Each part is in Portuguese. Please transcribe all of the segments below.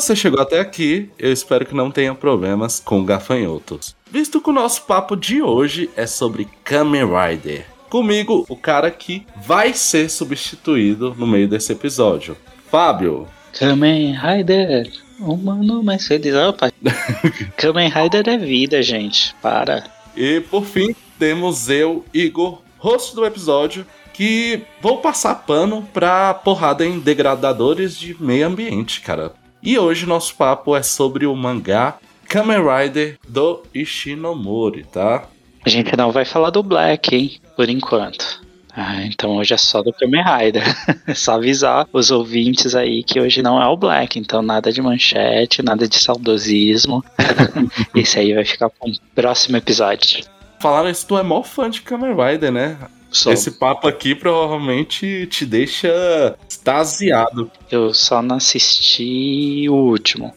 Se você chegou até aqui, eu espero que não tenha problemas com gafanhotos. Visto que o nosso papo de hoje é sobre Kamen Rider. Comigo, o cara que vai ser substituído no meio desse episódio. Fábio. Kamen Rider, humano mais feliz. Opa. Kamen Rider é vida, gente. Para. E por fim, temos eu, Igor, host do episódio, que vou passar pano pra porrada em degradadores de meio ambiente, cara. E hoje nosso papo é sobre o mangá Kamen Rider do Ishinomori, tá? A gente não vai falar do Black, hein? Por enquanto. Ah, então hoje é só do Kamen Rider. é só avisar os ouvintes aí que hoje não é o Black, então nada de manchete, nada de saudosismo. Esse aí vai ficar para um próximo episódio. Falaram isso, tu é mó fã de Kamen Rider, né? Sou. Esse papo aqui provavelmente te deixa extasiado. Eu só não assisti o último.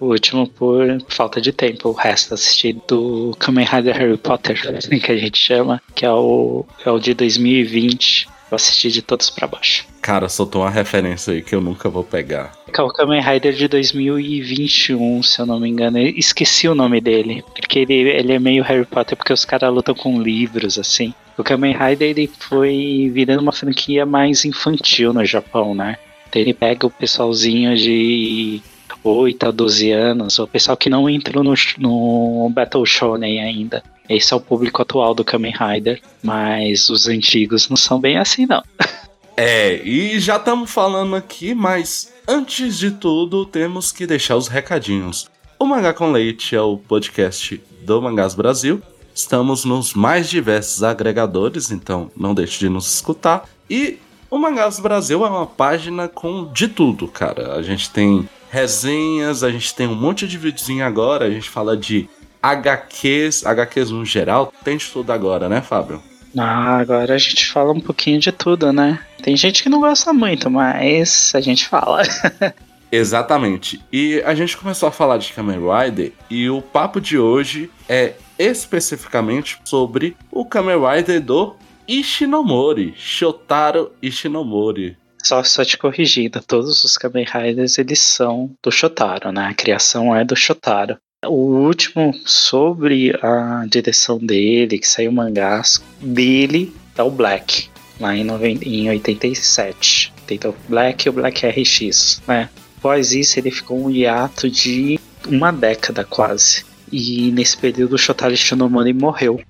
O último por falta de tempo. O resto assisti do Kamen Rider Harry Potter, que a gente chama, que é o, é o de 2020. Eu assisti de todos pra baixo. Cara, soltou uma referência aí que eu nunca vou pegar. É o Kamen Rider de 2021, se eu não me engano. Eu esqueci o nome dele. Porque ele, ele é meio Harry Potter, porque os caras lutam com livros, assim. O Kamen Rider ele foi virando uma franquia mais infantil no Japão, né? Então ele pega o pessoalzinho de 8 a 12 anos, o pessoal que não entrou no, no Battle Shonen ainda. Esse é o público atual do Kamen Rider, mas os antigos não são bem assim, não. É, e já estamos falando aqui, mas antes de tudo, temos que deixar os recadinhos. O Mangá com Leite é o podcast do Mangás Brasil. Estamos nos mais diversos agregadores, então não deixe de nos escutar. E o Mangás Brasil é uma página com de tudo, cara. A gente tem resenhas, a gente tem um monte de videozinho agora, a gente fala de HQs, HQs no geral, tem de tudo agora, né, Fábio? Ah, agora a gente fala um pouquinho de tudo, né? Tem gente que não gosta muito, mas a gente fala. Exatamente. E a gente começou a falar de Kamen Rider e o papo de hoje é especificamente sobre o Kamen Rider do Ishinomori, Shotaro Ishinomori. Só, só te corrigindo, todos os Kamen Riders eles são do Shotaro, né? A criação é do Shotaro. O último sobre a direção dele, que saiu mangás dele, é o Black, lá em, em 87. Então, Black e o Black RX, né? Após isso, ele ficou um hiato de uma década quase. E nesse período, o Shotaro Shinomori morreu.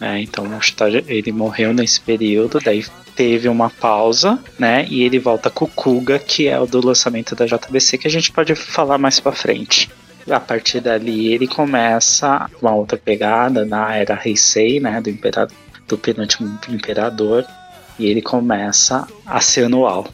Né? Então, o Shotaro, ele morreu nesse período, daí teve uma pausa, né? E ele volta com o Kuga, que é o do lançamento da JBC, que a gente pode falar mais pra frente. A partir dali ele começa uma outra pegada na era Heisei, né? Do, imperador, do penúltimo imperador. E ele começa a ser anual.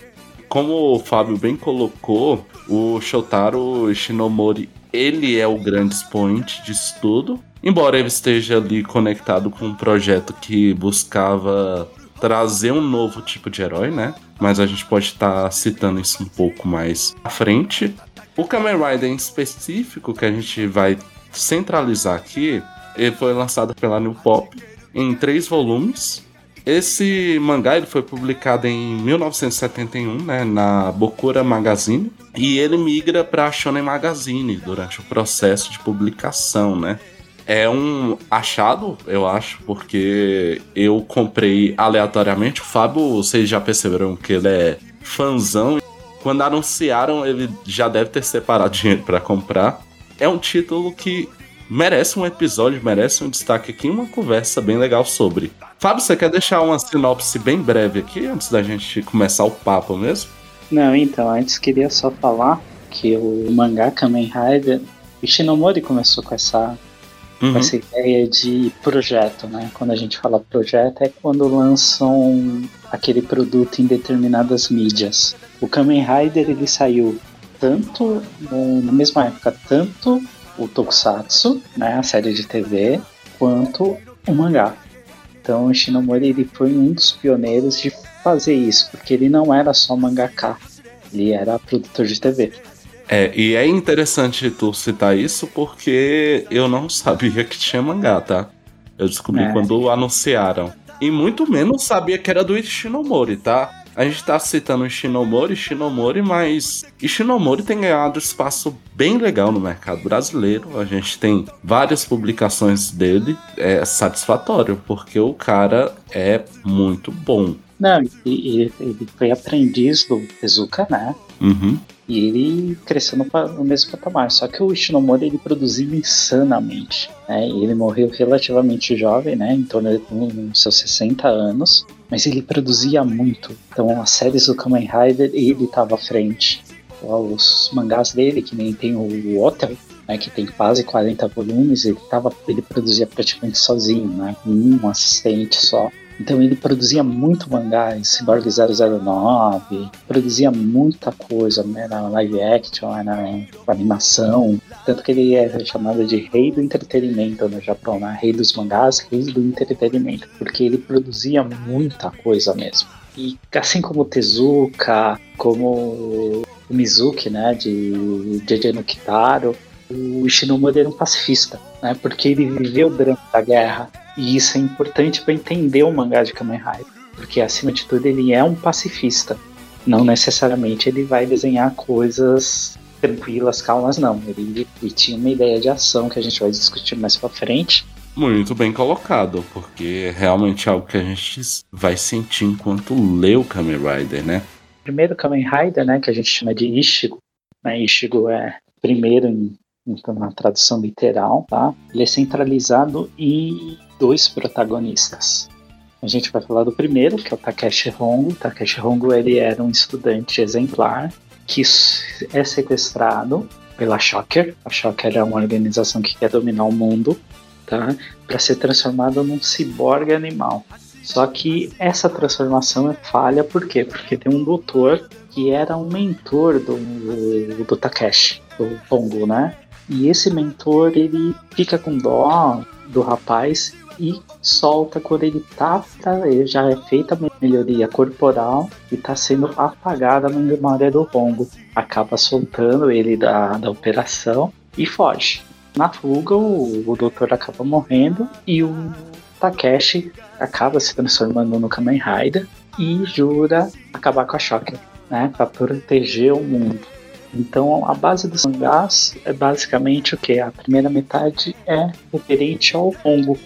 Como o Fábio bem colocou, o Shotaro Shinomori ele é o grande expoente disso tudo. Embora ele esteja ali conectado com um projeto que buscava trazer um novo tipo de herói, né? Mas a gente pode estar tá citando isso um pouco mais à frente. O Kamen Rider em específico, que a gente vai centralizar aqui, ele foi lançado pela New Pop em três volumes. Esse mangá ele foi publicado em 1971, né, na Bokura Magazine, e ele migra para Shonen Magazine durante o processo de publicação, né? É um achado, eu acho, porque eu comprei aleatoriamente. O Fábio, vocês já perceberam que ele é fãzão. Quando anunciaram, ele já deve ter separado dinheiro para comprar. É um título que merece um episódio, merece um destaque aqui, uma conversa bem legal sobre. Fábio, você quer deixar uma sinopse bem breve aqui antes da gente começar o papo mesmo? Não, então, antes queria só falar que o mangá Kamen Rider, o Shinomori começou com essa uhum. essa ideia de projeto, né? Quando a gente fala projeto é quando lançam aquele produto em determinadas mídias. O Kamen Rider ele saiu tanto na mesma época tanto o Tokusatsu, né, a série de TV, quanto o mangá. Então o Shinomori ele foi um dos pioneiros de fazer isso, porque ele não era só mangaka, ele era produtor de TV. É, e é interessante tu citar isso porque eu não sabia que tinha mangá, tá? Eu descobri é. quando anunciaram. E muito menos sabia que era do Ishinomori, tá? A gente tá citando Shinomori, Shinomori, mas Shinomori tem ganhado espaço bem legal no mercado brasileiro. A gente tem várias publicações dele, é satisfatório, porque o cara é muito bom. Não, ele, ele foi aprendiz do Tezuka, né? Uhum. E ele cresceu no, no, mesmo patamar. Só que o Ishinomori ele produziu insanamente. Né? Ele morreu relativamente jovem, né? Em torno de seus 60 anos. Mas ele produzia muito. Então as séries do Kamen Rider ele estava à frente. Os mangás dele, que nem tem o Hotel, né, que tem quase 40 volumes, ele, tava, ele produzia praticamente sozinho, né, com um assistente só. Então ele produzia muito mangá Cyborg 009, produzia muita coisa né, na live action, na, na animação. Tanto que ele é chamado de rei do entretenimento no Japão, né? rei dos mangás, rei do entretenimento, porque ele produzia muita coisa mesmo. E assim como Tezuka, como o Mizuki, né, de JJ no Kitaro, o Ishinomori era um pacifista, né, porque ele viveu durante a guerra, e isso é importante para entender o mangá de Kamen Rider, porque acima de tudo ele é um pacifista. Não necessariamente ele vai desenhar coisas tranquilas, calmas, não. Ele, ele tinha uma ideia de ação que a gente vai discutir mais para frente. Muito bem colocado, porque é realmente algo que a gente vai sentir enquanto lê o Kamen Rider, né? Primeiro Kamen Rider, né, que a gente chama de Ishigo, né, Ishigo é primeiro em então na tradução literal, tá? Ele é centralizado em dois protagonistas. A gente vai falar do primeiro, que é o Takeshi Hongo. Takeshi Hongo ele era um estudante exemplar que é sequestrado pela Shocker. A Shocker é uma organização que quer dominar o mundo, tá? Para ser transformado num ciborgue animal. Só que essa transformação é falha por quê? Porque tem um doutor que era um mentor do, do, do Takeshi, do Hongo, né? E esse mentor, ele fica com dó do rapaz e solta quando ele tá, ele já é feita a melhoria corporal e tá sendo apagada a memória do Hongo. Acaba soltando ele da, da operação e foge. Na fuga, o, o doutor acaba morrendo e o Takeshi acaba se transformando no Kamen Rider e jura acabar com a Shocker, né, para proteger o mundo. Então a base dos mangás é basicamente o que? A primeira metade é referente ao Hongo.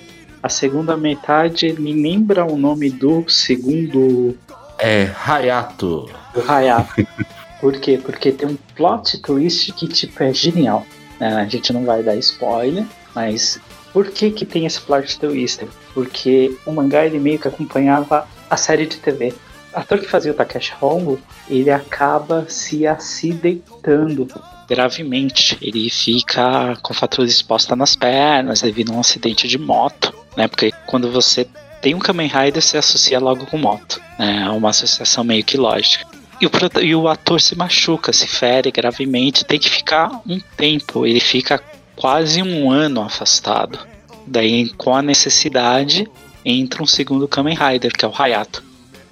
A segunda metade me lembra o nome do segundo. É Hayato. Do Hayato. Por quê? Porque tem um plot twist que tipo é genial. É, a gente não vai dar spoiler, mas por que que tem esse plot twist? Porque o mangá ele meio que acompanhava a série de TV ator que fazia o Takeshi Hongo, ele acaba se acidentando gravemente. Ele fica com fratura exposta nas pernas devido a um acidente de moto, né? Porque quando você tem um Kamen Rider, você associa logo com moto, né? É uma associação meio que lógica. E o, e o ator se machuca, se fere gravemente, tem que ficar um tempo, ele fica quase um ano afastado. Daí, com a necessidade, entra um segundo Kamen Rider, que é o Hayato.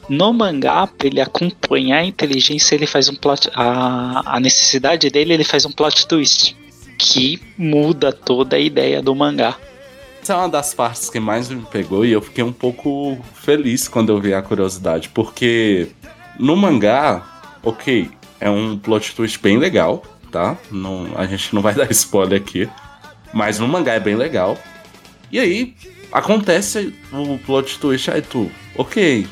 No mangá, pra ele acompanhar a inteligência, ele faz um plot. A, a necessidade dele, ele faz um plot twist. Que muda toda a ideia do mangá. Essa é uma das partes que mais me pegou e eu fiquei um pouco feliz quando eu vi a curiosidade, porque no mangá, ok, é um plot twist bem legal, tá? Não, a gente não vai dar spoiler aqui, mas no mangá é bem legal. E aí acontece o plot twist, aí tu, ok,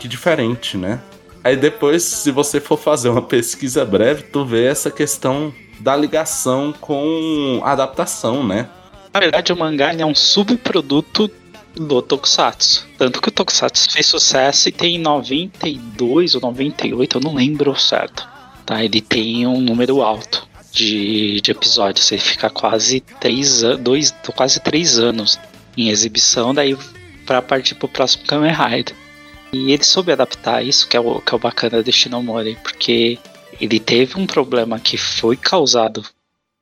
que diferente, né? Aí depois, se você for fazer uma pesquisa breve, tu vê essa questão da ligação com a adaptação, né? Na verdade, o mangá é um subproduto do Tokusatsu. Tanto que o Tokusatsu fez sucesso e tem 92 ou 98, eu não lembro certo. Tá? Ele tem um número alto de, de episódios. Ele fica quase 3 dois, quase três anos em exibição, daí para partir pro próximo Kamen Rider. E ele soube adaptar isso, que é o, que é o bacana do Shinomori, porque ele teve um problema que foi causado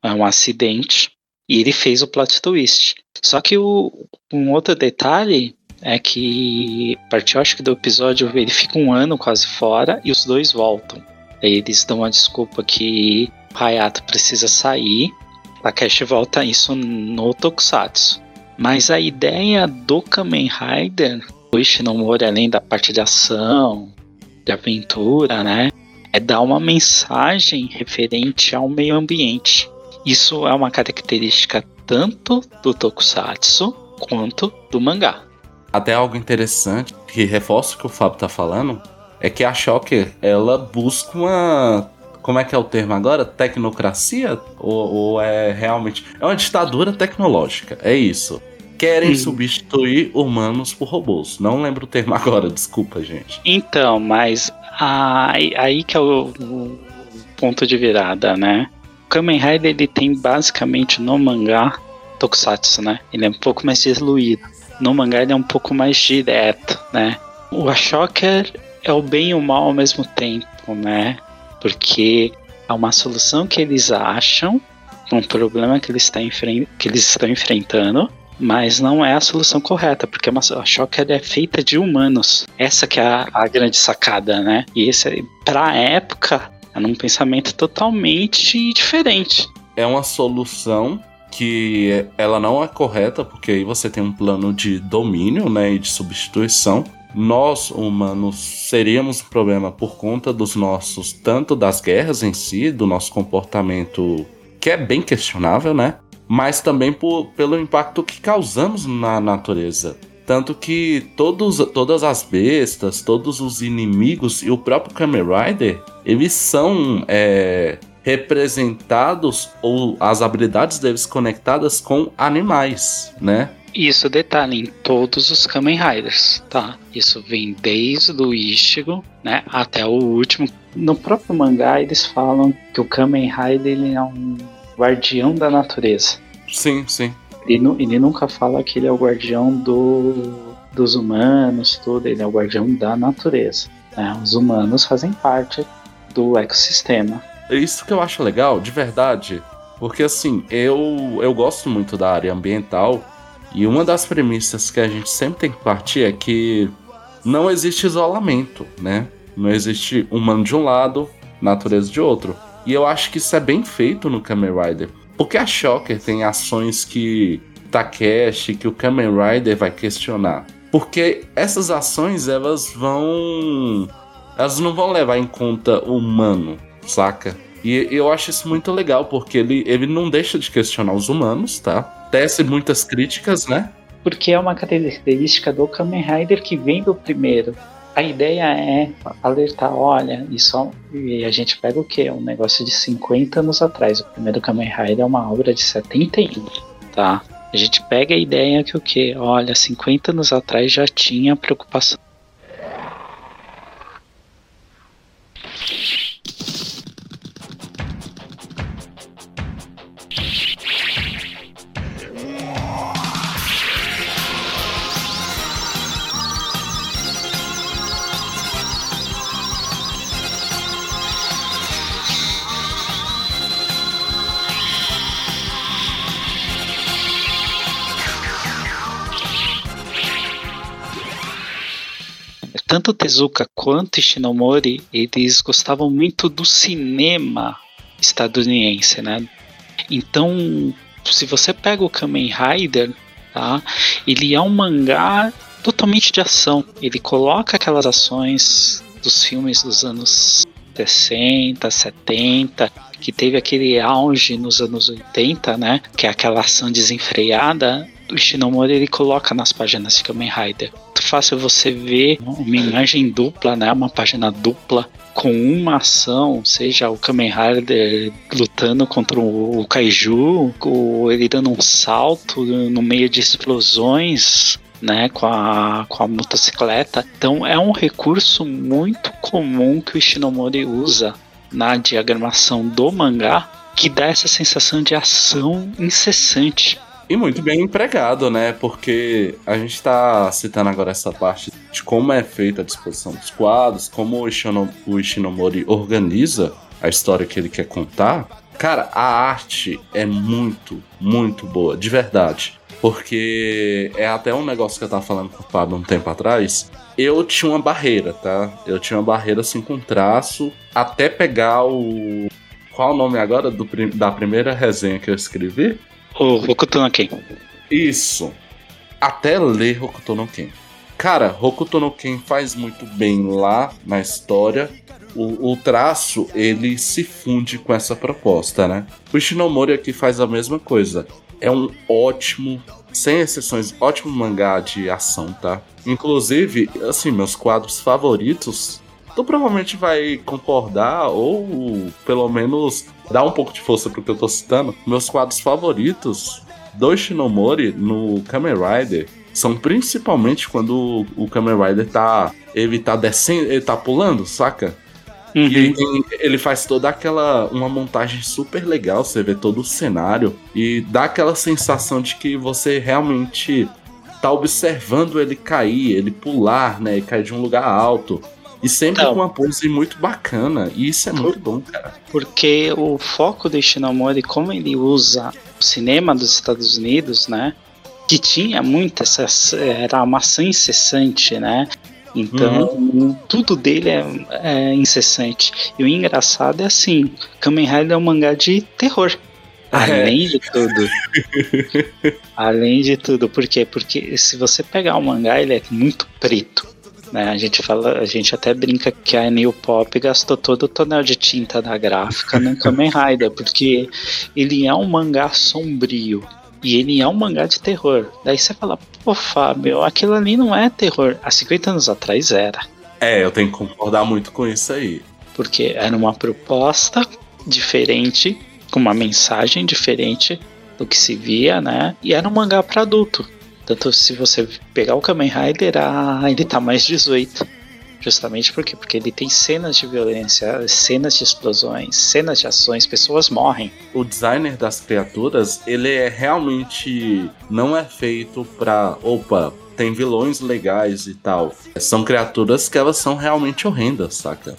um acidente e ele fez o plot twist. Só que o, um outro detalhe é que a partir acho que do episódio ele fica um ano quase fora e os dois voltam. Aí eles dão uma desculpa que Hayato precisa sair. Cash volta isso no Tokusatsu. Mas a ideia do Kamen Rider o Ishinomori, além da parte de ação, de aventura, né? É dar uma mensagem referente ao meio ambiente. Isso é uma característica tanto do tokusatsu quanto do mangá. Até algo interessante que reforça o que o Fábio tá falando é que a Shocker ela busca uma como é que é o termo agora? Tecnocracia? Ou, ou, é realmente. É uma ditadura tecnológica, é isso. Querem hum. substituir humanos por robôs. Não lembro o termo agora, desculpa, gente. Então, mas aí, aí que é o, o, ponto de virada, né? Kamen Rider ele tem basicamente no mangá Tokusatsu, né? Ele é um pouco mais diluído. No mangá ele é um pouco mais direto, né? O Ashoker é o bem e o mal ao mesmo tempo, né? porque é uma solução que eles acham, um problema que eles, que eles estão enfrentando, mas não é a solução correta, porque a Shocker é feita de humanos. Essa que é a, a grande sacada, né? E esse, pra época, é um pensamento totalmente diferente. É uma solução que ela não é correta, porque aí você tem um plano de domínio, né, e de substituição, nós humanos seríamos um problema por conta dos nossos, tanto das guerras em si, do nosso comportamento que é bem questionável, né? Mas também por, pelo impacto que causamos na natureza. Tanto que todos, todas as bestas, todos os inimigos e o próprio Kamen Rider, eles são é, representados ou as habilidades deles conectadas com animais, né? Isso detalhe em todos os Kamen Riders, tá? Isso vem desde o Ichigo, né, até o último. No próprio mangá eles falam que o Kamen Rider ele é um guardião da natureza. Sim, sim. Ele, ele nunca fala que ele é o guardião do, dos humanos, tudo. Ele é o guardião da natureza. Né? Os humanos fazem parte do ecossistema. É isso que eu acho legal, de verdade. Porque assim, eu, eu gosto muito da área ambiental e uma das premissas que a gente sempre tem que partir é que não existe isolamento, né? Não existe humano de um lado, natureza de outro. E eu acho que isso é bem feito no Kamen Rider. Porque a Shocker tem ações que Takeshi, que o Kamen Rider vai questionar. Porque essas ações, elas vão... Elas não vão levar em conta o humano, saca? E eu acho isso muito legal, porque ele, ele não deixa de questionar os humanos, tá? tece muitas críticas, né? Porque é uma característica do Kamen Rider que vem do primeiro. A ideia é alertar, olha, isso e a gente pega o quê? Um negócio de 50 anos atrás. O primeiro Kamen Rider é uma obra de 71, tá? A gente pega a ideia que o quê? Olha, 50 anos atrás já tinha preocupação tanto Tezuka quanto Ishinomori, eles gostavam muito do cinema estadunidense, né? Então, se você pega o Kamen Rider, tá? Ele é um mangá totalmente de ação. Ele coloca aquelas ações dos filmes dos anos 60, 70, que teve aquele auge nos anos 80, né? Que é aquela ação desenfreada o Shinomori ele coloca nas páginas de Kamen Rider. Muito fácil você ver uma imagem dupla, né? Uma página dupla com uma ação, seja o Kamen Rider lutando contra o Kaiju, ou ele dando um salto no meio de explosões, né, com a, com a motocicleta. Então é um recurso muito comum que o Shinomori usa na diagramação do mangá, que dá essa sensação de ação incessante. E muito bem empregado, né? Porque a gente está citando agora essa parte de como é feita a disposição dos quadros, como o, o Ishinomori organiza a história que ele quer contar. Cara, a arte é muito, muito boa, de verdade. Porque é até um negócio que eu tava falando com o Pablo um tempo atrás. Eu tinha uma barreira, tá? Eu tinha uma barreira assim com traço até pegar o. Qual o nome agora do, da primeira resenha que eu escrevi? O Hokuto Ken. Isso. Até ler Hokuto no Ken. Cara, Hokuto no Ken faz muito bem lá na história. O, o, traço, ele se funde com essa proposta, né? O Ishinomori aqui faz a mesma coisa. É um ótimo, sem exceções, ótimo mangá de ação, tá? Inclusive, assim, meus quadros favoritos tu provavelmente vai concordar ou pelo menos dar um pouco de força pro que eu tô citando. Meus quadros favoritos do Shinomori no Kamen Rider são principalmente quando o Kamen Rider tá. Ele tá descendo, ele tá pulando, saca? Uhum. E ele, ele, faz toda aquela. Uma montagem super legal, você vê todo o cenário e dá aquela sensação de que você realmente tá observando ele cair, ele pular, né? E cair de um lugar alto. E sempre então, com uma pose muito bacana. E isso é muito bom, cara. Porque o foco do Ishinomori, como ele usa o cinema dos Estados Unidos, né? Que tinha muito essa. Era uma ação incessante, né? Então, uhum. tudo dele é, é, incessante. E o engraçado é assim: Kamen Rider é um mangá de terror. Além é. de tudo. Além de tudo. Por quê? Porque se você pegar o mangá, ele é muito preto. Né? A gente fala, a gente até brinca que a New Pop gastou todo o tonel de tinta da gráfica no Kamen Rider, porque ele é um mangá sombrio. E ele é um mangá de terror. Daí você fala, pô, Fábio, aquilo ali não é terror. Há 50 anos atrás era. É, eu tenho que concordar muito com isso aí. Porque era uma proposta diferente, com uma mensagem diferente do que se via, né? E era um mangá para adulto. Tanto se você pegar o Kamen Rider, ah, ele tá mais 18. Justamente por quê? Porque ele tem cenas de violência, cenas de explosões, cenas de ações, pessoas morrem. O designer das criaturas, ele é realmente não é feito pra, opa, tem vilões legais e tal. São criaturas que elas são realmente horrendas, saca?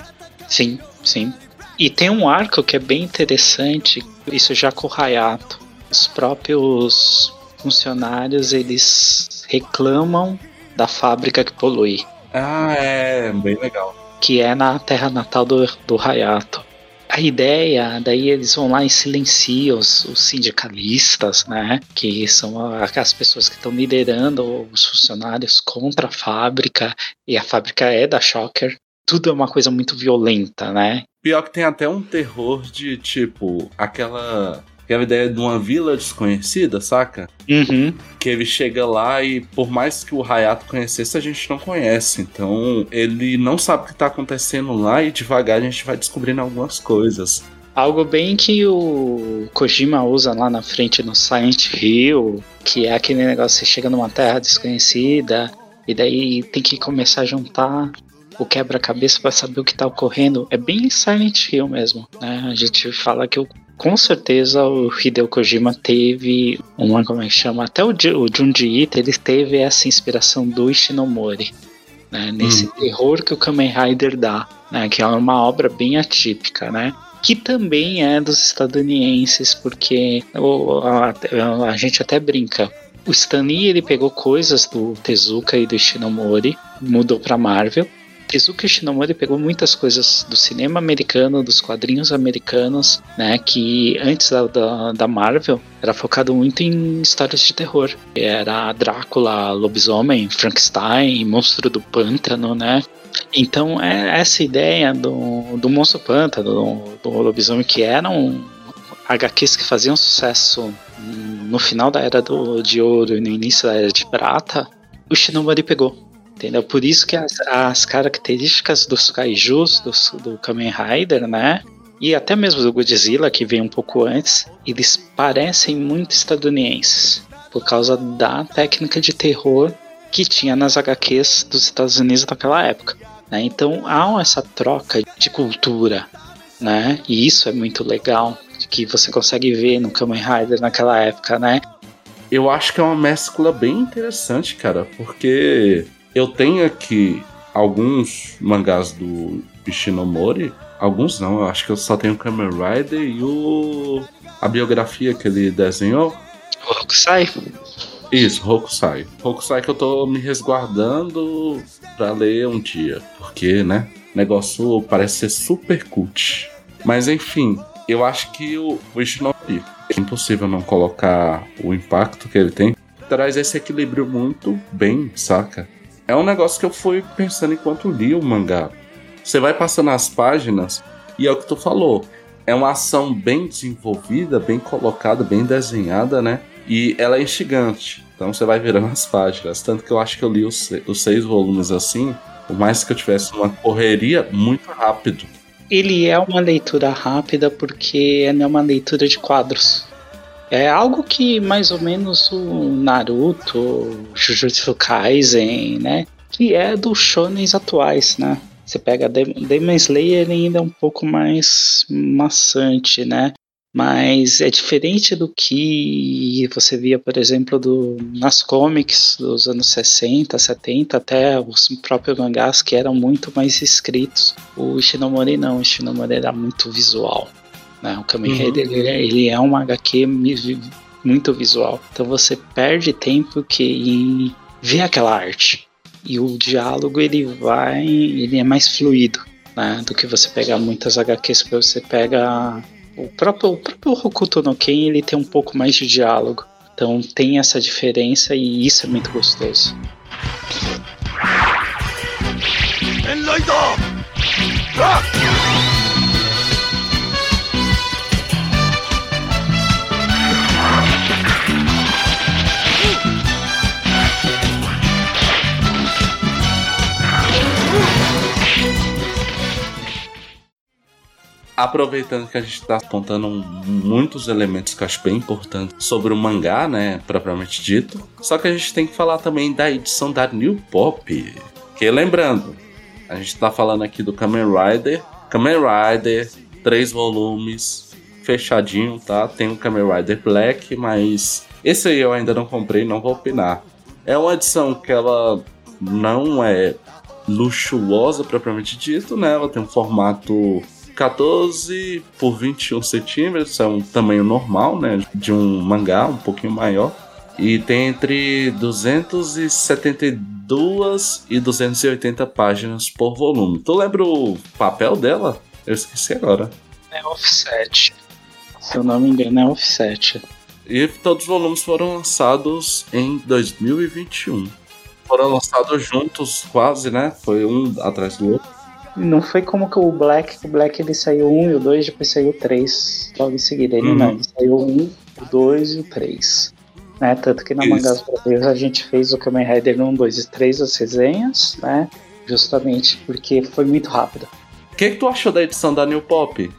Sim, sim. E tem um arco que é bem interessante, isso já com o Hayato. Os próprios funcionários eles reclamam da fábrica que polui. Ah, é, bem legal. Que é na terra natal do, do Hayato. A ideia, daí eles vão lá e silenciam os, os sindicalistas, né? Que são as pessoas que estão liderando os funcionários contra a fábrica, e a fábrica é da Shocker. Tudo é uma coisa muito violenta, né? Pior que tem até um terror de tipo aquela aquela ideia de uma vila desconhecida, saca? Uhum. Que ele chega lá e, por mais que o Hayato conhecesse, a gente não conhece. Então, ele não sabe o que tá acontecendo lá e devagar a gente vai descobrindo algumas coisas. Algo bem que o Kojima usa lá na frente no Silent Hill, que é aquele negócio, você chega numa terra desconhecida, e daí tem que começar a juntar o quebra-cabeça para saber o que está ocorrendo. É bem Silent Hill mesmo, né? A gente fala que o com certeza o Hideo Kojima teve uma, como é que chama? Até o, o Junji Ito, ele teve essa inspiração do Ishinomori, né? Nesse hum. terror que o Kamen Rider dá, né? Que é uma obra bem atípica, né? que também é dos estadunidenses, porque o, a, a, gente até brinca. O Stan Lee, ele pegou coisas do Tezuka e do Shinomori, mudou para Marvel, Tezuka Shinomori pegou muitas coisas do cinema americano, dos quadrinhos americanos, né, que antes da, da, da Marvel era focado muito em histórias de terror. Era Drácula, lobisomem, Frankenstein, monstro do pântano, né? Então, é essa ideia do, do monstro pântano, do, do lobisomem, que eram HQs que faziam sucesso no final da Era do, de Ouro e no início da Era de Prata, o Shinomori pegou entendeu? Por isso que as, as características dos kaijus, do, do Kamen Rider, né? E até mesmo do Godzilla, que veio um pouco antes, eles parecem muito estadunidenses. Por causa da técnica de terror que tinha nas HQs dos Estados Unidos naquela época. Né? Então há essa troca de cultura, né? E isso é muito legal, que você consegue ver no Kamen Rider naquela época, né? Eu acho que é uma mescla bem interessante, cara, porque eu tenho aqui alguns mangás do Ishinomori. Alguns não, eu acho que eu só tenho o Kamen Rider e o. a biografia que ele desenhou. O Hokusai? Isso, Hokusai. Hokusai que eu tô me resguardando pra ler um dia. Porque, né? O negócio parece ser super cult. Mas enfim, eu acho que o, o Ishinomori. É impossível não colocar o impacto que ele tem. Traz esse equilíbrio muito bem, saca? É um negócio que eu fui pensando enquanto li o mangá. Você vai passando as páginas e é o que tu falou. É uma ação bem desenvolvida, bem colocada, bem desenhada, né? E ela é instigante. Então você vai virando as páginas. Tanto que eu acho que eu li os, os seis volumes assim, por mais que eu tivesse uma correria, muito rápido. Ele é uma leitura rápida porque é uma leitura de quadros. É algo que mais ou menos o Naruto, Jujutsu Kaisen, né? Que é dos shonens atuais, né? Você pega Demon Slayer ainda é um pouco mais maçante, né? Mas é diferente do que você via, por exemplo, do, nas comics dos anos 60, 70, até os próprios mangás que eram muito mais escritos. O Ishinomori não, o Ishinomori era muito visual. Né? O Kamen Rider uhum. ele, é, ele, é um HQ muito visual. Então você perde tempo que em ver aquela arte. E o diálogo ele vai, ele é mais fluido, né? Do que você pegar muitas HQs, você pega o próprio, o próprio Hokuto no Ken, ele tem um pouco mais de diálogo. Então tem essa diferença e isso é muito gostoso. Aproveitando que a gente está apontando muitos elementos que eu acho bem importantes sobre o mangá, né, propriamente dito. Só que a gente tem que falar também da edição da New Pop. Que lembrando, a gente está falando aqui do Kamen Rider. Kamen Rider, três volumes, fechadinho, tá? Tem o Kamen Rider Black, mas esse aí eu ainda não comprei, não vou opinar. É uma edição que ela não é luxuosa propriamente dito, né? Ela tem um formato 14 por 21 centímetros, é um tamanho normal, né? De um mangá, um pouquinho maior. E tem entre 272 e 280 páginas por volume. Tu lembra o papel dela? Eu esqueci agora. É offset. Se eu não me engano, é offset. E todos os volumes foram lançados em 2021. Foram lançados juntos, quase, né? Foi um atrás do outro. Não foi como que o Black, o Black ele saiu um e o dois, depois saiu o três logo em seguida. Ele uhum. não, ele saiu um, o dois e o três. Né? Tanto que na Mangas Brasileiros a gente fez o Kamen Rider 1, 2 e 3, as resenhas, né? Justamente porque foi muito rápido. O que, que tu achou da edição da New Pop?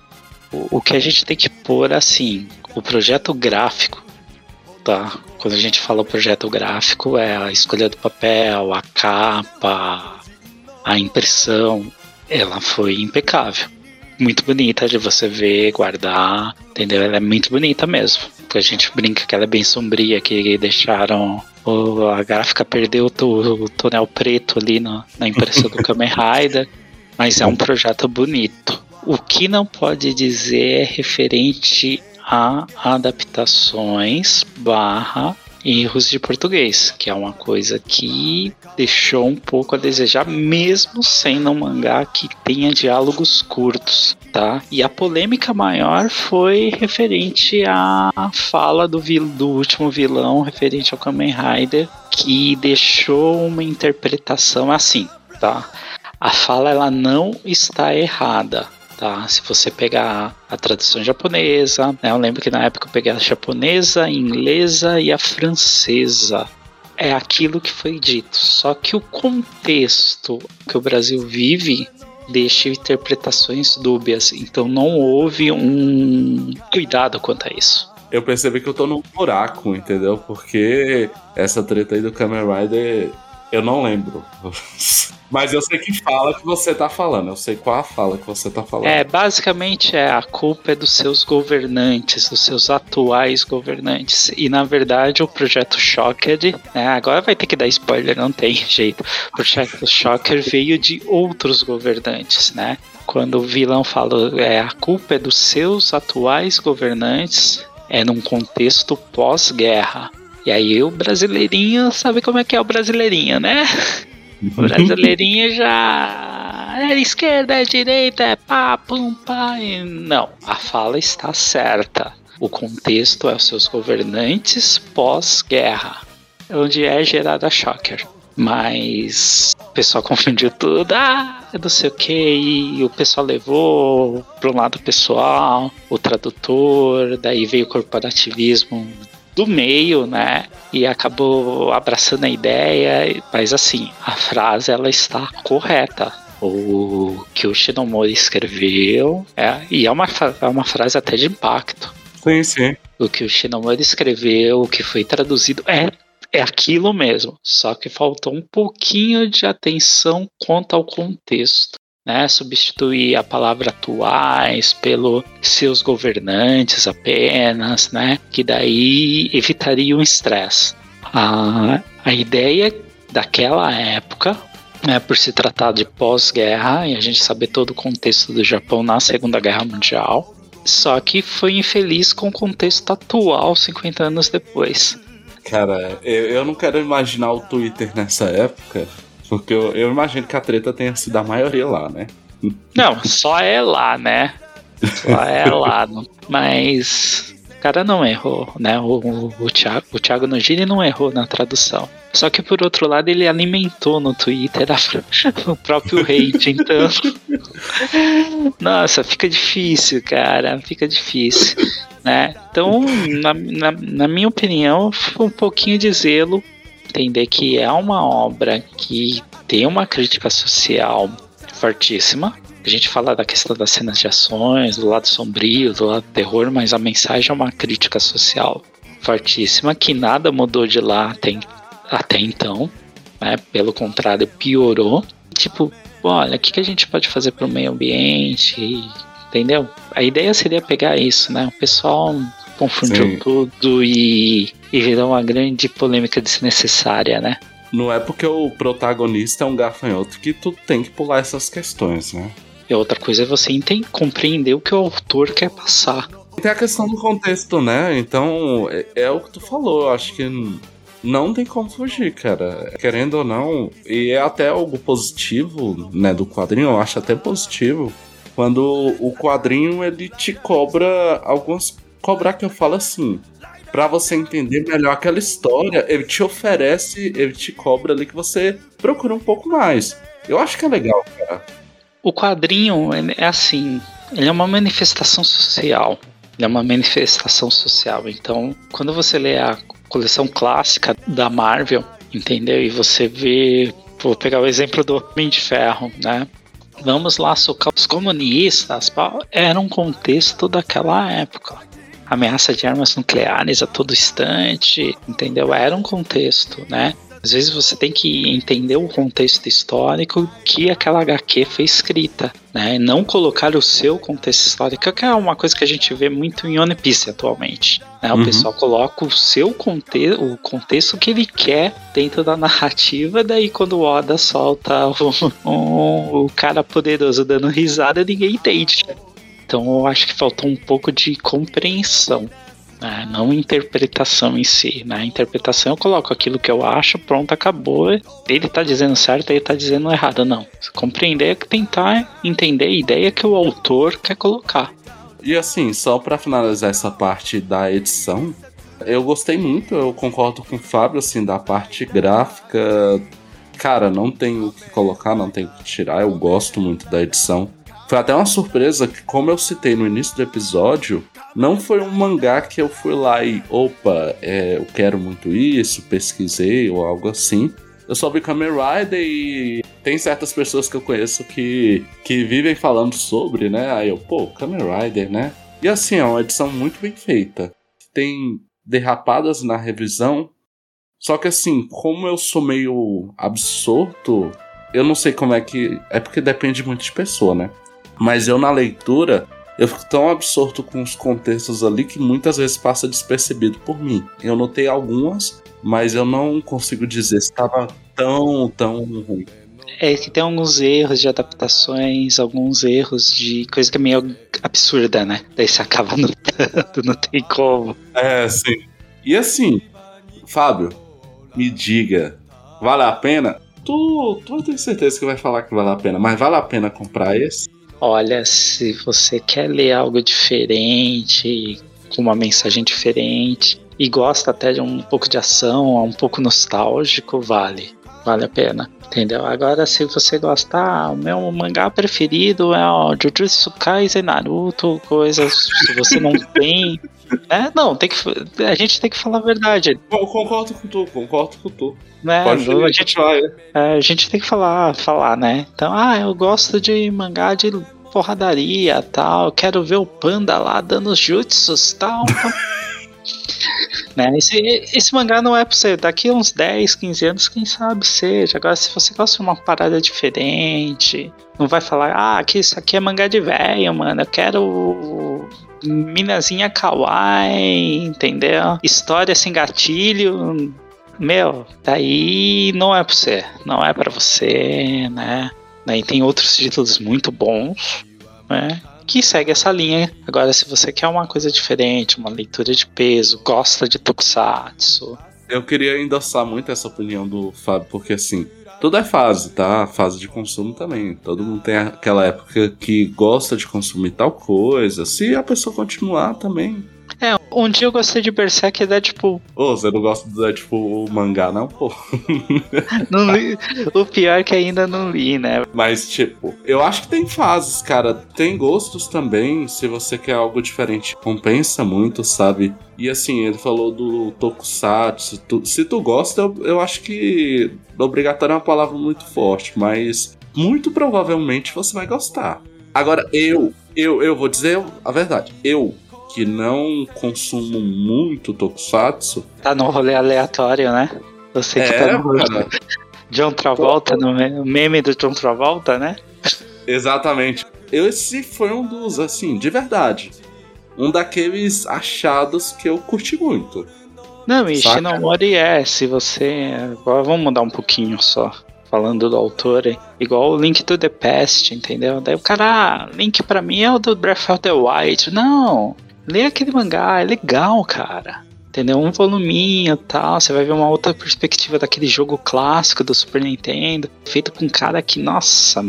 O, o que a gente tem que pôr assim, o projeto gráfico, tá? Quando a gente fala projeto gráfico, é a escolha do papel, a capa, a impressão, ela foi impecável. Muito bonita de você ver, guardar, entendeu? Ela é muito bonita mesmo. Porque a gente brinca que ela é bem sombria, que deixaram o, a gráfica perdeu o, o tonel preto ali no, na impressão do Kamen Rider. Mas é um projeto bonito. O que não pode dizer é referente a adaptações barra erros de português, que é uma coisa que deixou um pouco a desejar, mesmo sendo um mangá que tenha diálogos curtos, tá? E a polêmica maior foi referente à fala do, vil do último vilão, referente ao Kamen Rider, que deixou uma interpretação assim, tá? A fala ela não está errada, Tá? Se você pegar a tradução japonesa, né, eu lembro que na época eu peguei a japonesa, a inglesa e a francesa. É aquilo que foi dito. Só que o contexto que o Brasil vive deixa interpretações dúbias. Então não houve um cuidado quanto a isso. Eu percebi que eu tô num buraco, entendeu? Porque essa treta aí do Kamen Rider eu não lembro. Mas eu sei que fala que você tá falando. Eu sei qual a fala que você tá falando. É, basicamente é a culpa é dos seus governantes, dos seus atuais governantes. E na verdade o projeto Shocker, né, agora vai ter que dar spoiler, não tem jeito. O projeto Shocker veio de outros governantes, né? Quando o vilão fala é a culpa é dos seus atuais governantes, é num contexto pós-guerra. E aí o brasileirinho sabe como é que é o brasileirinho, né? O brasileirinho já é esquerda, é direita, é pá, pum, pá. E não, a fala está certa. O contexto é os seus governantes pós-guerra, onde é gerada a Shocker. Mas o pessoal confundiu tudo. Ah, não sei o que. E o pessoal levou para um lado pessoal, o tradutor, daí veio o corporativismo do meio, né? E acabou abraçando a ideia. Mas assim, a frase ela está correta. O que o Shinomori escreveu, é, e é uma, é uma frase até de impacto. Sim, sim. O que o Shinomori escreveu, o que foi traduzido, é é aquilo mesmo, só que faltou um pouquinho de atenção quanto ao contexto. Né, substituir a palavra atuais pelo seus governantes apenas, né, que daí evitaria o estresse. A, a ideia daquela época, né, por se tratar de pós-guerra e a gente saber todo o contexto do Japão na Segunda Guerra Mundial, só que foi infeliz com o contexto atual 50 anos depois. Cara, eu, eu não quero imaginar o Twitter nessa época, porque eu, eu imagino que a treta tenha sido a maioria lá, né? Não, só é lá, né? Só é lá. Mas o cara não errou, né? O, o, o, Thiago, o Thiago Nogini não errou na tradução. Só que por outro lado ele alimentou no Twitter a, o próprio hate, então. Nossa, fica difícil, cara. Fica difícil. Né? Então, na, na, na minha opinião, foi um pouquinho de zelo entender que é uma obra que tem uma crítica social fortíssima. A gente fala da questão das cenas de ações, do lado sombrio, do lado terror, mas a mensagem é uma crítica social fortíssima que nada mudou de lá até, até então, né? Pelo contrário, piorou. Tipo, olha, o que, que a gente pode fazer para o meio ambiente? Entendeu? A ideia seria pegar isso, né? O pessoal confundiu Sim. tudo e, e virou uma grande polêmica desnecessária, né? Não é porque o protagonista é um gafanhoto que tu tem que pular essas questões, né? E outra coisa é você entender, compreender o que o autor quer passar. Tem a questão do contexto, né? Então, é, é o que tu falou. Eu acho que não tem como fugir, cara. Querendo ou não, e é até algo positivo, né, do quadrinho, eu acho até positivo quando o quadrinho ele te cobra algumas cobrar que eu falo assim, para você entender melhor aquela história, ele te oferece, ele te cobra ali que você procura um pouco mais. Eu acho que é legal, cara. O quadrinho é assim, ele é uma manifestação social. Ele é uma manifestação social. Então, quando você lê a coleção clássica da Marvel, entendeu? E você vê, vou pegar o exemplo do Homem de Ferro, né? vamos lá socar os comunistas, era um contexto daquela época. Ameaça de armas nucleares a todo instante, entendeu? Era um contexto, né? Às vezes você tem que entender o contexto histórico que aquela HQ foi escrita, né? Não colocar o seu contexto histórico, que é uma coisa que a gente vê muito em One Piece atualmente. Né? O uhum. pessoal coloca o seu contexto, o contexto que ele quer dentro da narrativa, daí quando o Oda solta o, o, o cara poderoso dando risada, ninguém entende. Então eu acho que faltou um pouco de compreensão né? não interpretação em si. Na né? interpretação eu coloco aquilo que eu acho, pronto, acabou. Ele tá dizendo certo, ele tá dizendo errado. Não. Compreender é tentar entender a ideia que o autor quer colocar. E assim, só para finalizar essa parte da edição, eu gostei muito, eu concordo com o Fábio, assim, da parte gráfica. Cara, não tem o que colocar, não tem o que tirar, eu gosto muito da edição. Foi até uma surpresa que, como eu citei no início do episódio, não foi um mangá que eu fui lá e, opa, é, eu quero muito isso, pesquisei ou algo assim. Eu só vi Kamen Rider e tem certas pessoas que eu conheço que, que vivem falando sobre, né? Aí eu, pô, Kamen Rider, né? E assim, é uma edição muito bem feita. Tem derrapadas na revisão. Só que assim, como eu sou meio absorto, eu não sei como é que. É porque depende muito de pessoa, né? Mas eu, na leitura, eu fico tão absorto com os contextos ali que muitas vezes passa despercebido por mim. Eu notei algumas, mas eu não consigo dizer se estava tão, tão ruim. É que tem alguns erros de adaptações, alguns erros de coisa que é meio absurda, né? Daí você acaba notando, não tem como. É, sim. E assim, Fábio, me diga, vale a pena? Tu, tu tem certeza que vai falar que vale a pena, mas vale a pena comprar esse? Olha, se você quer ler algo diferente, com uma mensagem diferente, e gosta até de um pouco de ação, um pouco nostálgico, vale. vale a pena. Entendeu? Agora, se você gostar, o meu mangá preferido é o Jujutsu Kaisen Naruto, coisas. Se você não tem. É, não, tem que, a gente tem que falar a verdade. Eu concordo com tu, concordo com tu. Né? Pode a, gente, é, a gente tem que falar, falar, né? Então, ah, eu gosto de mangá de porradaria tal, quero ver o panda lá dando jutsus tal. Né? Esse, esse mangá não é pra você. Daqui a uns 10, 15 anos, quem sabe seja. Agora, se você gosta de uma parada diferente, não vai falar, ah, que isso aqui é mangá de velho, mano. Eu quero minazinha kawaii, entendeu? História sem gatilho. Meu, daí não é pra você. Não é para você, né? Daí tem outros títulos muito bons, né? que segue essa linha. Agora, se você quer uma coisa diferente, uma leitura de peso, gosta de tokusatsu. Eu queria endossar muito essa opinião do Fábio, porque assim, tudo é fase, tá? Fase de consumo também. Todo mundo tem aquela época que gosta de consumir tal coisa. Se a pessoa continuar também, é, um dia eu gostei de Berserk e Deadpool. Ô, oh, você não gosta do Deadpool mangá, não, pô? não li, o pior é que ainda não li, né? Mas, tipo, eu acho que tem fases, cara. Tem gostos também. Se você quer algo diferente, compensa muito, sabe? E assim, ele falou do Tokusatsu. Tu, se tu gosta, eu, eu acho que obrigatório é uma palavra muito forte, mas muito provavelmente você vai gostar. Agora, eu, eu, eu vou dizer a verdade. Eu que não consumo muito tokusatsu. Tá no rolê aleatório, né? Você que é, tá no. Cara. John Travolta, no meme do John Travolta, né? Exatamente. Esse foi um dos, assim, de verdade. Um daqueles achados que eu curti muito. Não, e Shinomori é, se você. Agora vamos mudar um pouquinho só. Falando do autor, igual o Link to the Past, entendeu? Daí o cara, ah, Link pra mim é o do Breath of the Wild. Não, Lê aquele mangá, é legal, cara. Entendeu? Um voluminho tal. Você vai ver uma outra perspectiva daquele jogo clássico do Super Nintendo. Feito com um cara que, nossa,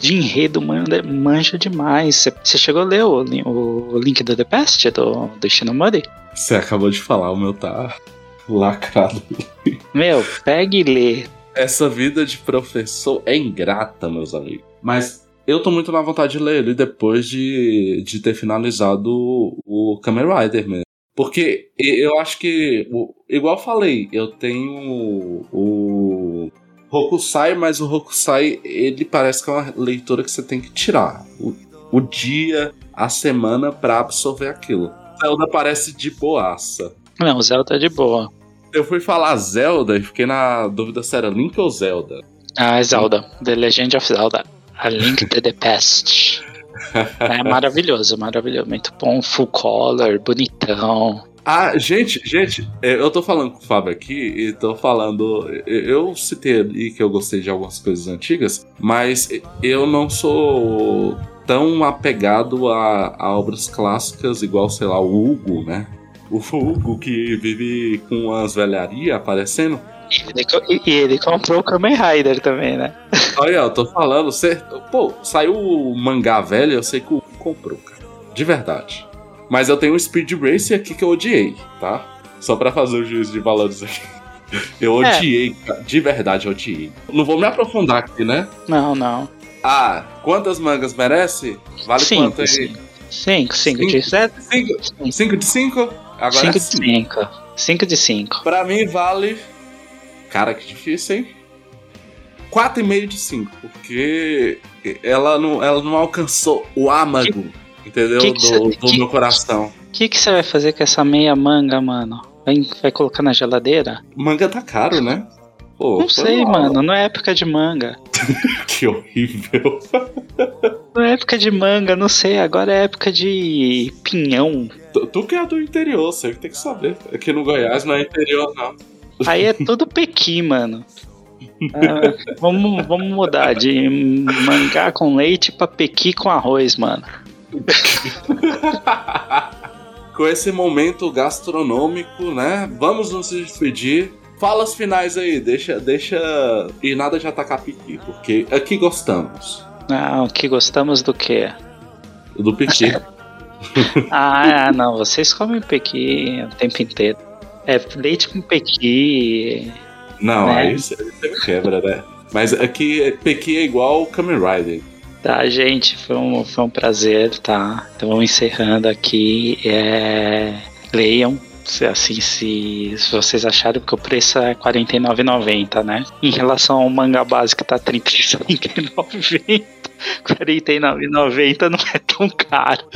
de enredo manja, manja demais. Você chegou a ler o, o Link do The Past do, do Shinomori? Você acabou de falar, o meu tá lacrado. Meu, pegue e lê. Essa vida de professor é ingrata, meus amigos. Mas eu tô muito na vontade de ler ele depois de, de ter finalizado o, o Kamen Rider mesmo. Porque eu acho que, igual eu falei, eu tenho o Hokusai, mas o Hokusai, ele parece que é uma leitura que você tem que tirar o, o dia, a semana para absorver aquilo. Zelda parece de boaça. Não, Zelda é de boa. Eu fui falar Zelda e fiquei na dúvida se era Link ou Zelda. Ah, é Zelda. The Legend of Zelda. A Link to the Past. É maravilhoso, maravilhoso. Muito bom, full color, bonitão. Ah, gente, gente, é, eu tô falando com o Fábio aqui e tô falando. Eu citei ali que eu gostei de algumas coisas antigas, mas eu não sou tão apegado a, a obras clássicas igual, sei lá, o Hugo, né? O Hugo que vive com as velharias aparecendo. E ele, comprou o Kamen Rider também, né? Olha, eu tô falando, você, pô, saiu o mangá velho, eu sei que o comprou, cara. De verdade. Mas eu tenho um Speed Racer aqui que eu odiei, tá? Só pra fazer o juízo de valores aqui. Eu é. odiei, é. de verdade eu odiei. Não vou me aprofundar aqui, né? Não, não. Ah, quantas mangas merece? Vale cinco, quanto aí? Cinco, cinco, cinco de sete? Cinco, cinco de cinco? Agora cinco é cinco. de cinco. Cinco de cinco. Pra mim vale Cara, que difícil, hein? 4,5 de 5, porque ela não, ela não alcançou o âmago, que, entendeu? Que que do, cê, do meu coração. O que, que você vai fazer com essa meia manga, mano? Vai, vai colocar na geladeira? Manga tá caro, né? Pô, não sei, mal. mano. Não é época de manga. que horrível. não é época de manga, não sei. Agora é época de pinhão. Tu, tu que é do interior, você tem que saber. Aqui no Goiás não é interior, não. Aí é tudo pequi, mano. Ah, vamos, vamos mudar de mangá com leite pra pequi com arroz, mano. com esse momento gastronômico, né? Vamos nos despedir. Fala as finais aí, deixa, deixa e nada de atacar piqui, porque aqui gostamos. Ah, aqui gostamos do quê? Do piqui. ah, não, vocês comem pequi o tempo inteiro. É, leite com pequi. Não, né? aí você quebra, né? Mas aqui, Pequi é igual Kamen Rider. Tá, gente, foi um, foi um prazer, tá? Então encerrando aqui. É... Leiam. Se, assim, se, se vocês acharem que o preço é R$ 49,90, né? Em relação ao mangá básico tá R$ 35,90. R$ 49,90 não é tão caro.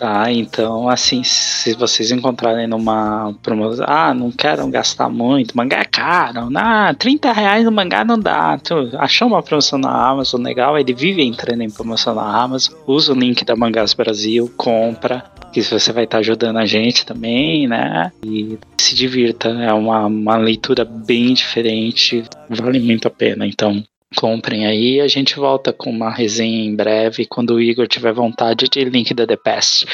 Tá, então assim, se vocês encontrarem numa promoção, ah, não quero gastar muito, mangá é caro, ah, 30 reais no mangá não dá. Tu achou uma promoção na Amazon legal, ele vive entrando em promoção na Amazon, usa o link da Mangás Brasil, compra, que você vai estar ajudando a gente também, né? E se divirta, é uma, uma leitura bem diferente, vale muito a pena, então comprem aí. A gente volta com uma resenha em breve, quando o Igor tiver vontade de link da The Past.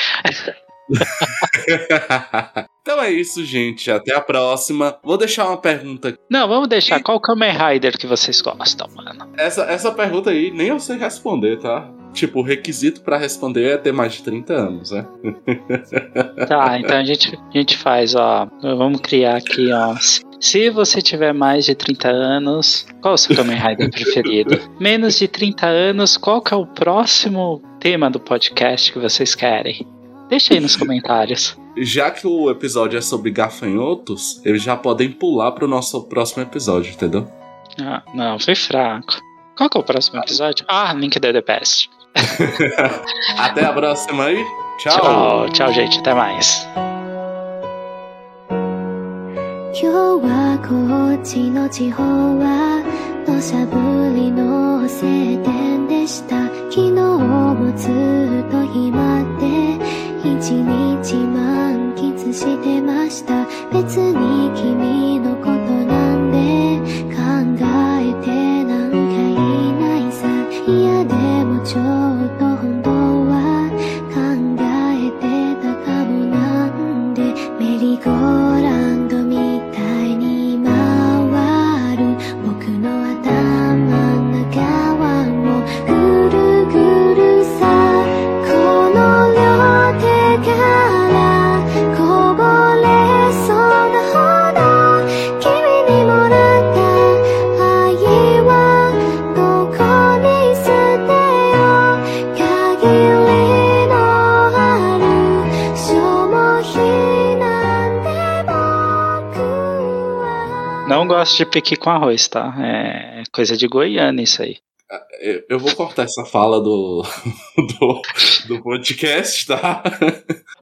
então é isso, gente. Até a próxima. Vou deixar uma pergunta. Não, vamos deixar. Qual Kamen Rider que vocês gostam, mano? Essa, essa pergunta aí nem eu sei responder, tá? Tipo, o requisito pra responder é ter mais de 30 anos, né? Tá, então a gente, a gente faz, ó. Vamos criar aqui, ó. Se- você tiver mais de 30 anos, qual o seu Kamen Rider preferido? Menos de 30 anos, qual que é o próximo tema do podcast que vocês querem? Deixa aí nos comentários. Já que o episódio é sobre gafanhotos, eles já podem pular pro nosso próximo episódio, entendeu? Ah, não, foi fraco. Qual que é o próximo episódio? Ah, Link da The Past. Até a próxima aí. Tchau. Tchau, tchau, gente. Até mais. 今日はこっちの地方は土砂降りの晴天でした。昨日もずっと暇で一日満喫してました。別に君のこ gosto de pique com arroz, tá? É coisa de Goiânia isso aí. Eu, eu vou cortar essa fala do, do, do podcast, tá?